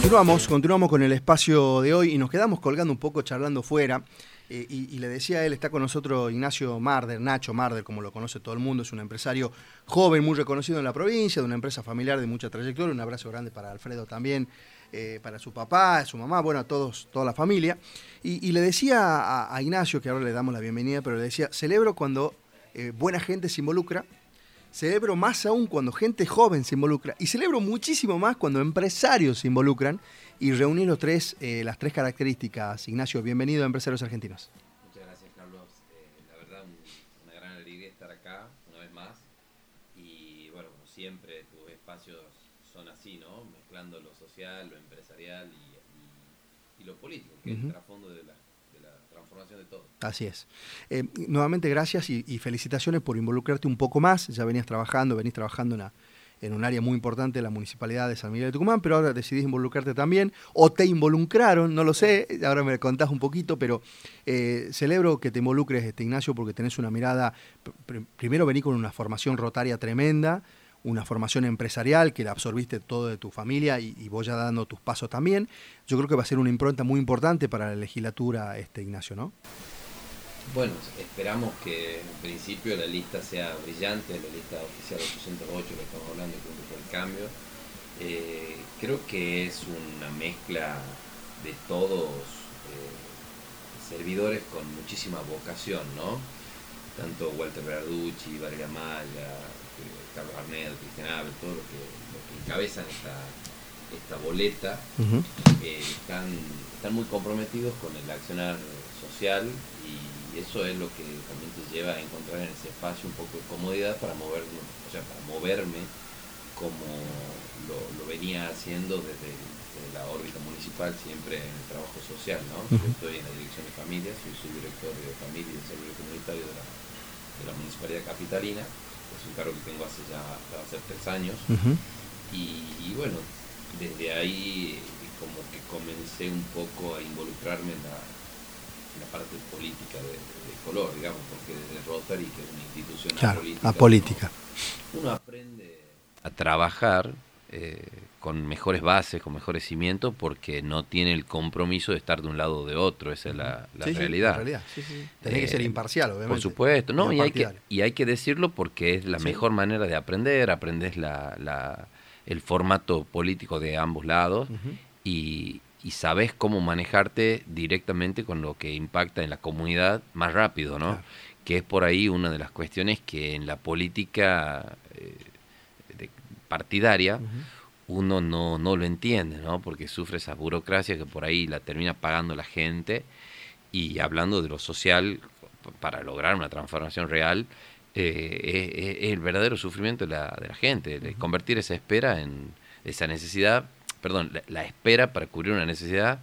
Continuamos, continuamos con el espacio de hoy y nos quedamos colgando un poco charlando fuera. Eh, y, le decía a él, está con nosotros Ignacio Marder, Nacho Marder, como lo conoce todo el mundo, es un empresario joven, muy reconocido en la provincia, de una empresa familiar de mucha trayectoria. Un abrazo grande para Alfredo también, eh, para su papá, su mamá, bueno, a todos, toda la familia. Y, le decía a, Ignacio, que ahora le damos la bienvenida, pero le decía, celebro cuando eh, buena gente se involucra Celebro más aún cuando gente joven se involucra y celebro muchísimo más cuando empresarios se involucran y reunir los tres, eh, las tres características. Ignacio, bienvenido a Empresarios Argentinos. Muchas gracias, Carlos. Eh, la verdad, una gran alegría estar acá una vez más. Y bueno, como siempre, tus espacios son así, ¿no? Mezclando lo social, lo empresarial y, lo político, que es el trasfondo de la de todo. Así es. Eh, nuevamente gracias y, felicitaciones por involucrarte un poco más. Ya venías trabajando, venís trabajando en, en un área muy importante de la Municipalidad de San Miguel de Tucumán, pero ahora decidís involucrarte también, o te involucraron, no lo sé, ahora me contás un poquito, pero eh, celebro que te involucres, este, Ignacio, porque tenés una mirada, primero vení con una formación rotaria tremenda, una formación empresarial que la absorbiste todo de tu familia y, y, ya dando tus pasos también. Yo creo que va a ser una impronta muy importante para la legislatura, este Ignacio, ¿no? Bueno, esperamos que en principio la lista sea brillante, la lista oficial 808 que estamos hablando junto con el cambio. Eh, creo que es una mezcla de todos eh, servidores con muchísima vocación, ¿no? Tanto Walter Verducci, Valeria Carlos Arnett, Cristian Abel, todos los que, encabezan esta, esta boleta, eh, están, están muy comprometidos con el accionar social y, eso es lo que también te lleva a encontrar en ese espacio un poco de comodidad para movernos, o sea, para moverme como lo, venía haciendo desde, la órbita municipal siempre en el trabajo social, ¿no? Yo estoy en la dirección de familias, soy subdirector de familia y comunitario de la, de la Municipalidad Capitalina es un cargo que tengo hace ya, va a ser tres años. y, bueno, desde ahí como que comencé un poco a involucrarme en la, parte política de, color, digamos, porque desde Rotary, que es una institución política, política. uno aprende a trabajar eh, con mejores bases, con mejores cimientos, porque no tiene el compromiso de estar de un lado o de otro, esa es la, realidad. realidad. que ser eh, imparcial, obviamente. Por supuesto, no, y hay, que, y hay que decirlo porque es la mejor manera de aprender, aprendes la, el formato político de ambos lados y, y sabes cómo manejarte directamente con lo que impacta en la comunidad más rápido, ¿no? Que es por ahí una de las cuestiones que en la política eh, partidaria uno no, no lo entiende, ¿no? Porque sufre esa burocracia que por ahí la termina pagando la gente y hablando de lo social, para lograr una transformación real, eh, es, el verdadero sufrimiento de la, de la gente, de convertir esa espera en esa necesidad, perdón, la, espera para cubrir una necesidad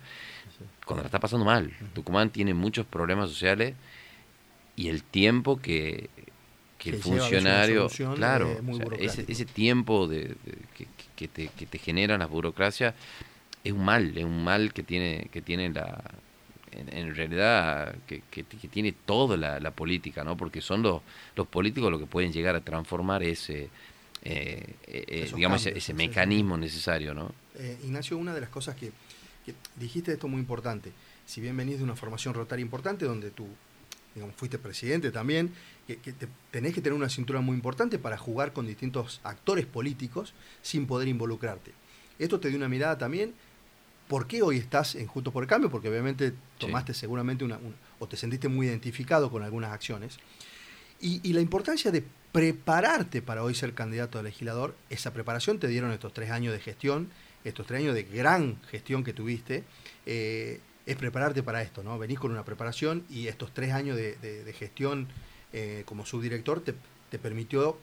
cuando la está pasando mal. Tucumán tiene muchos problemas sociales y el tiempo que, que, el funcionario, claro, ese, ese, tiempo de, que, que te, que te generan las burocracias es un mal, es un mal que tiene, que tiene la, en, realidad, que, que, tiene toda la, política, ¿no? Porque son los, los políticos los que pueden llegar a transformar ese, eh, eh, eh, digamos, ese, mecanismo necesario, ¿no? Ignacio, una de las cosas que, dijiste esto muy importante, si bien venís de una formación rotaria importante, donde tú digamos, fuiste presidente también, que, tenés que tener una cintura muy importante para jugar con distintos actores políticos sin poder involucrarte. Esto te dio una mirada también, ¿por qué hoy estás en Juntos por el Cambio? Porque obviamente tomaste seguramente una, o te sentiste muy identificado con algunas acciones. Y, la importancia de prepararte para hoy ser candidato a legislador, esa preparación te dieron estos tres años de gestión, estos tres años de gran gestión que tuviste, eh, es prepararte para esto, ¿no? Venís con una preparación y estos tres años de gestión eh, como subdirector te, te, permitió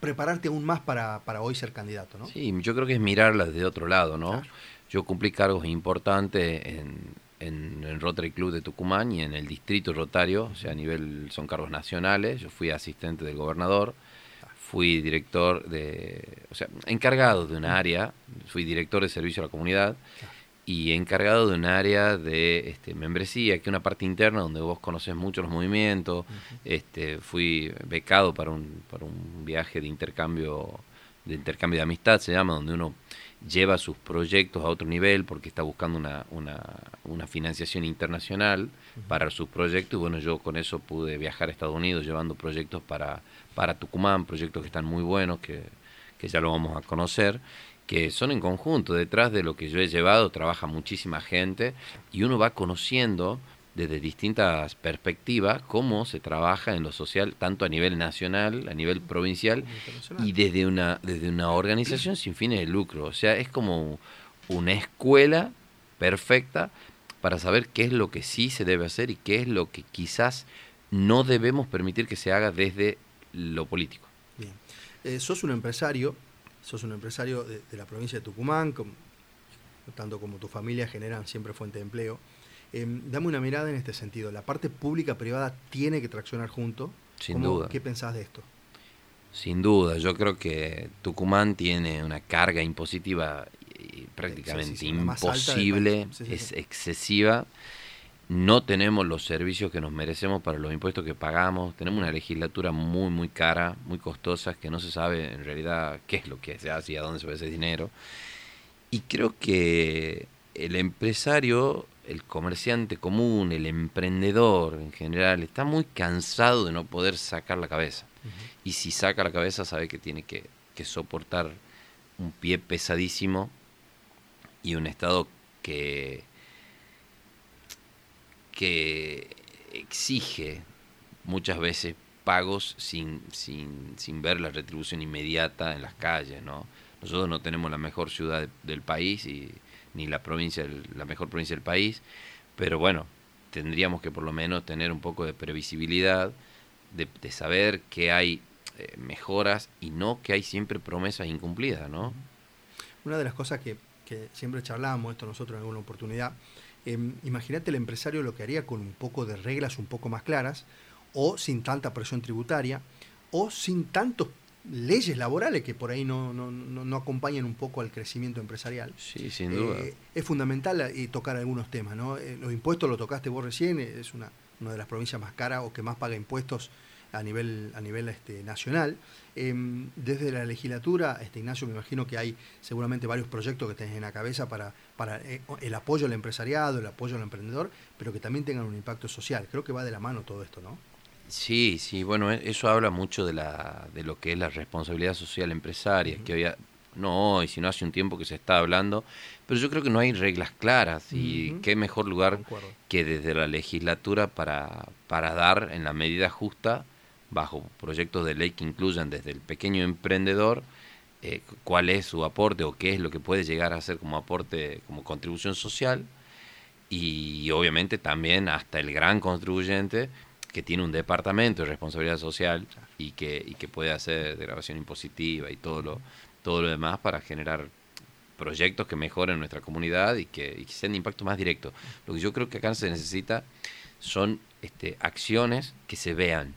prepararte aún más para, para, hoy ser candidato, ¿no? Sí, yo creo que es mirarla desde otro lado, ¿no? Yo cumplí cargos importantes en, en el Rotary Club de Tucumán y en el distrito rotario, o sea, a nivel son cargos nacionales. Yo fui asistente del gobernador, fui director de, o sea, encargado de una área, fui director de servicio a la comunidad y encargado de un área de este, membresía, que es una parte interna donde vos conoces mucho los movimientos. este, fui becado para un, para un viaje de intercambio, de intercambio de amistad, se llama, donde uno lleva sus proyectos a otro nivel porque está buscando una, una, una financiación internacional para sus proyectos. Y bueno, yo con eso pude viajar a Estados Unidos llevando proyectos para, para Tucumán, proyectos que están muy buenos, que, que ya lo vamos a conocer que son en conjunto. Detrás de lo que yo he llevado trabaja muchísima gente y uno va conociendo desde distintas perspectivas cómo se trabaja en lo social, tanto a nivel nacional, a nivel provincial y desde una, desde una organización sin fines de lucro. O sea, es como una escuela perfecta para saber qué es lo que sí se debe hacer y qué es lo que quizás no debemos permitir que se haga desde lo político. Bien. Eh, sos un empresario sos un empresario de, la provincia de Tucumán, tanto como tu familia generan siempre fuente de empleo. Em, dame una mirada en este sentido. ¿La parte pública privada tiene que traccionar junto? Sin duda. ¿Qué pensás de esto? Sin duda, yo creo que Tucumán tiene una carga impositiva prácticamente imposible, es excesiva no tenemos los servicios que nos merecemos para los impuestos que pagamos, tenemos una legislatura muy, muy cara, muy costosa, que no se sabe en realidad qué es lo que se hace y a dónde se va ese dinero. Y creo que el empresario, el comerciante común, el emprendedor en general, está muy cansado de no poder sacar la cabeza. Y si saca la cabeza sabe que tiene que, que soportar un pie pesadísimo y un Estado que que exige muchas veces pagos sin, sin, sin, ver la retribución inmediata en las calles, ¿no? Nosotros no tenemos la mejor ciudad del país y ni la provincia la mejor provincia del país, pero bueno, tendríamos que por lo menos tener un poco de previsibilidad, de, saber que hay eh, mejoras y no que hay siempre promesas incumplidas, ¿no? Una de las cosas que, que siempre charlamos esto nosotros en alguna oportunidad Em, imagínate el empresario lo que haría con un poco de reglas un poco más claras, o sin tanta presión tributaria, o sin tantas leyes laborales que por ahí no, no, no, acompañan un poco al crecimiento empresarial. Sí, sin duda. Eh, es fundamental eh, tocar algunos temas. ¿no? Eh, los impuestos lo tocaste vos recién, es una, una de las provincias más caras o que más paga impuestos a nivel, a nivel este, nacional. Em, desde la legislatura, este, Ignacio, me imagino que hay seguramente varios proyectos que tenés en la cabeza para, para eh, el apoyo al empresariado, el apoyo al emprendedor, pero que también tengan un impacto social. Creo que va de la mano todo esto, ¿no? Sí, sí, bueno, e, eso habla mucho de, la, de lo que es la responsabilidad social empresaria, que hoy, no hoy, sino hace un tiempo que se está hablando, pero yo creo que no hay reglas claras y qué mejor lugar que desde la legislatura para, para dar en la medida justa bajo proyectos de ley que incluyan desde el pequeño emprendedor eh, cuál es su aporte o qué es lo que puede llegar a ser como aporte, como contribución social, y obviamente también hasta el gran contribuyente que tiene un departamento de responsabilidad social y que, y que puede hacer grabación impositiva y todo lo, todo lo demás para generar proyectos que mejoren nuestra comunidad y que, y que sean de impacto más directo. Lo que yo creo que acá se necesita son este, acciones que se vean,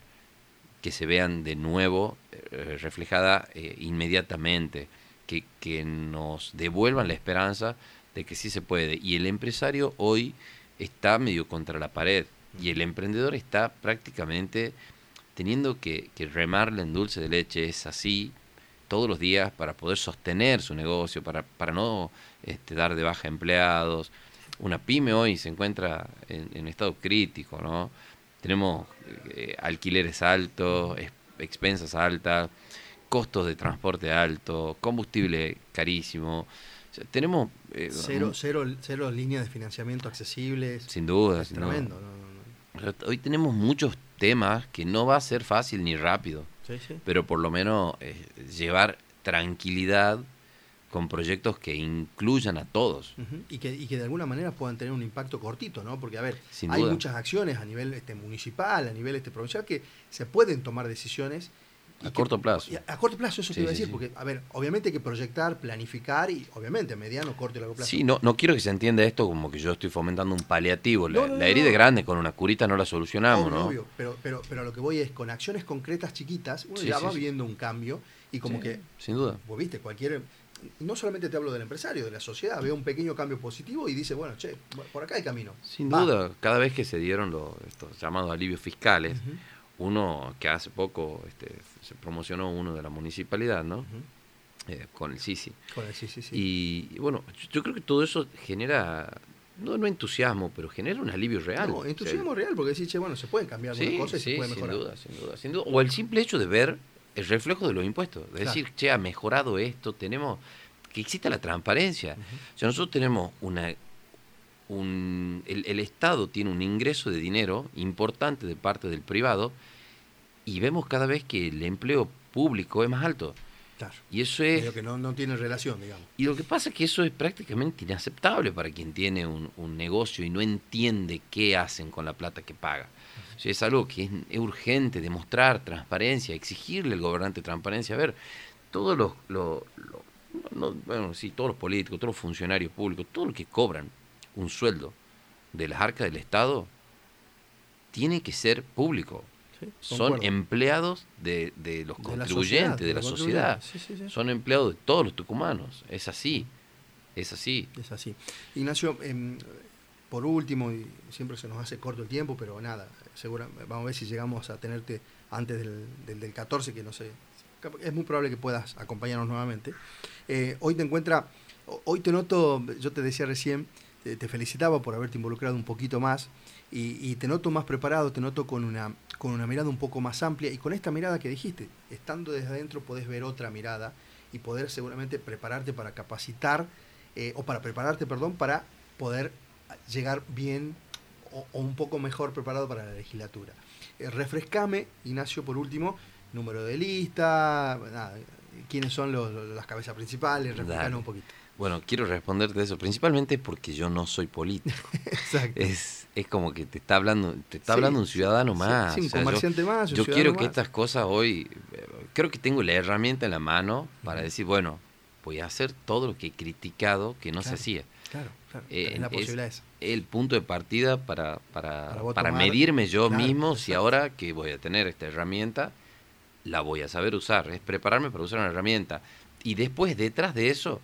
que se vean de nuevo eh, reflejada eh, inmediatamente, que, que nos devuelvan la esperanza de que sí se puede. Y el empresario hoy está medio contra la pared y el emprendedor está prácticamente teniendo que, que remarle en dulce de leche, es así todos los días para poder sostener su negocio, para, para no este, dar de baja empleados. Una pyme hoy se encuentra en, en estado crítico, ¿no? Tenemos eh, alquileres altos, expensas altas, costos de transporte altos, combustible carísimo. tenemos... Eh, cero, cero, cero, líneas de financiamiento accesibles. Sin duda. tremendo. Hoy tenemos muchos temas que no va a ser fácil ni rápido, pero por lo menos eh, llevar tranquilidad con proyectos que incluyan a todos. y, que, y que de alguna manera puedan tener un impacto cortito, ¿no? Porque, a ver, hay muchas acciones a nivel este, municipal, a nivel este, provincial, que se pueden tomar decisiones. a corto plazo. A, corto plazo, eso te iba a decir, porque, a ver, obviamente hay que proyectar, planificar y, obviamente, a mediano, corto y largo plazo. Sí, no, no quiero que se entienda esto como que yo estoy fomentando un paliativo. La, herida es grande, con una curita no la solucionamos, ¿no? Obvio, pero, pero, pero a lo que voy es, con acciones concretas chiquitas, uno ya va viendo un cambio y como que... Sin duda. Vos viste, cualquier no solamente te hablo del empresario, de la sociedad, veo un pequeño cambio positivo y dice, bueno, che, por acá hay camino. Sin duda, cada vez que se dieron los, estos llamados alivios fiscales, uno que hace poco este, se promocionó uno de la municipalidad, ¿no? eh, con el Sisi. Con el Sisi, sí. Y, bueno, yo, creo que todo eso genera, no, no entusiasmo, pero genera un alivio real. No, entusiasmo real, porque decís, che, bueno, se pueden cambiar algunas cosas y se puede mejorar. Sin duda, sin duda, sin duda. O el simple hecho de ver el reflejo de los impuestos. De decir, che, ha mejorado esto, tenemos que exista la transparencia. O sea, nosotros tenemos una... Un, el, el Estado tiene un ingreso de dinero importante de parte del privado y vemos cada vez que el empleo público es más alto. Y eso es... que no, tiene relación, digamos. Y lo que pasa es que eso es prácticamente inaceptable para quien tiene un, negocio y no entiende qué hacen con la plata que paga. Es algo que es, urgente demostrar transparencia, exigirle al gobernante transparencia. A ver, todos los, bueno, sí, todos los políticos, todos los funcionarios públicos, todos los que cobran un sueldo de las arcas del Estado, tiene que ser público son empleados de, los contribuyentes, de la sociedad. son empleados de todos los tucumanos. Es así. Es así. Es así. Ignacio, em, por último, y siempre se nos hace corto el tiempo, pero nada, seguro, vamos a ver si llegamos a tenerte antes del, del, 14, que no sé, es muy probable que puedas acompañarnos nuevamente. Eh, hoy te encuentra, hoy te noto, yo te decía recién, te felicitaba por haberte involucrado un poquito más y, te noto más preparado, te noto con una, con una mirada un poco más amplia y con esta mirada que dijiste, estando desde adentro podés ver otra mirada y poder seguramente prepararte para capacitar eh, o para prepararte, perdón, para poder llegar bien o, un poco mejor preparado para la legislatura. Eh, refrescame, Ignacio, por último, número de lista, quiénes son las cabezas principales, refrescame un poquito. Bueno, quiero responderte eso, principalmente porque yo no soy político. Exacto. Es, es como que te está hablando, te está hablando un ciudadano más. Sí, un comerciante yo, más. yo quiero que estas cosas hoy, creo que tengo la herramienta en la mano para decir, bueno, voy a hacer todo lo que he criticado que no se hacía. Claro, claro. Eh, la posibilidad es el punto de partida para, para, para, medirme yo mismo si ahora que voy a tener esta herramienta, la voy a saber usar. Es prepararme para usar una herramienta. Y después, detrás de eso,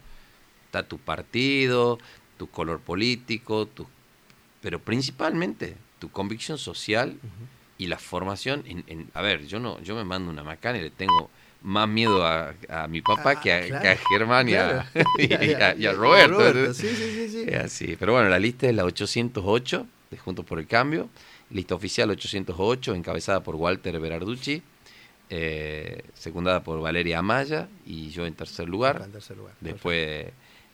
está tu partido, tu color político, tu, pero principalmente tu convicción social y la formación. En, a ver, yo no yo me mando una macana y le tengo más miedo a, mi papá ah, que, a, Germán y, a, Roberto. Sí, sí, sí, así. Pero bueno, la lista es la 808 de Juntos por el Cambio. Lista oficial 808, encabezada por Walter Berarducci. Eh, secundada por Valeria Amaya y yo en tercer lugar. En tercer lugar. Después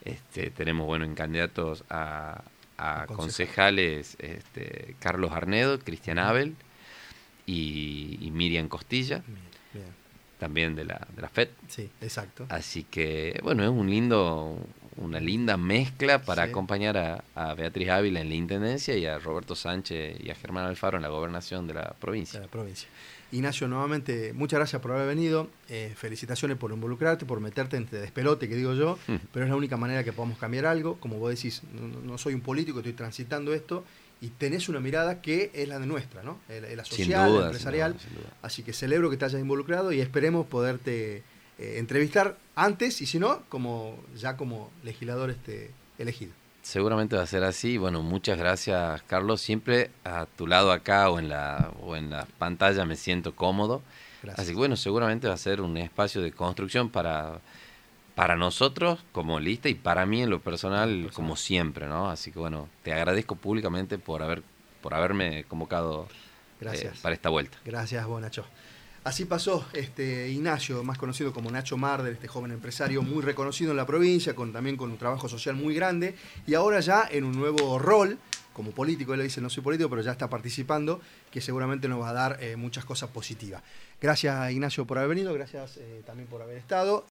este, tenemos bueno en candidatos a, concejales este, Carlos Arnedo, Cristian Abel y, Miriam Costilla. También de la, de la FED. Sí, exacto. Así que, bueno, es un lindo, una linda mezcla para acompañar a, a, Beatriz Ávila en la Intendencia y a Roberto Sánchez y a Germán Alfaro en la gobernación de la provincia. De la provincia. Ignacio, nuevamente, muchas gracias por haber venido. Eh, felicitaciones por involucrarte, por meterte entre despelote, que digo yo, mm. pero es la única manera que podamos cambiar algo. Como vos decís, no, soy un político, estoy transitando esto y tenés una mirada que es la de nuestra, ¿no? La, social, la empresarial. Así que celebro que te hayas involucrado y esperemos poderte eh, entrevistar antes y si no, como ya como legislador este, elegido. Seguramente va a ser así. Bueno, muchas gracias, Carlos. Siempre a tu lado acá o en la, o en la pantalla me siento cómodo. Así que bueno, seguramente va a ser un espacio de construcción para, para nosotros como lista y para mí en lo personal, como siempre, ¿no? Así que bueno, te agradezco públicamente por haber por haberme convocado eh, para esta vuelta. Gracias, Bonacho. Así pasó este Ignacio, más conocido como Nacho Marder, este joven empresario muy reconocido en la provincia, con, también con un trabajo social muy grande, y ahora ya en un nuevo rol, como político, él le dice no soy político, pero ya está participando, que seguramente nos va a dar eh, muchas cosas positivas. Gracias Ignacio por haber venido, gracias eh, también por haber estado.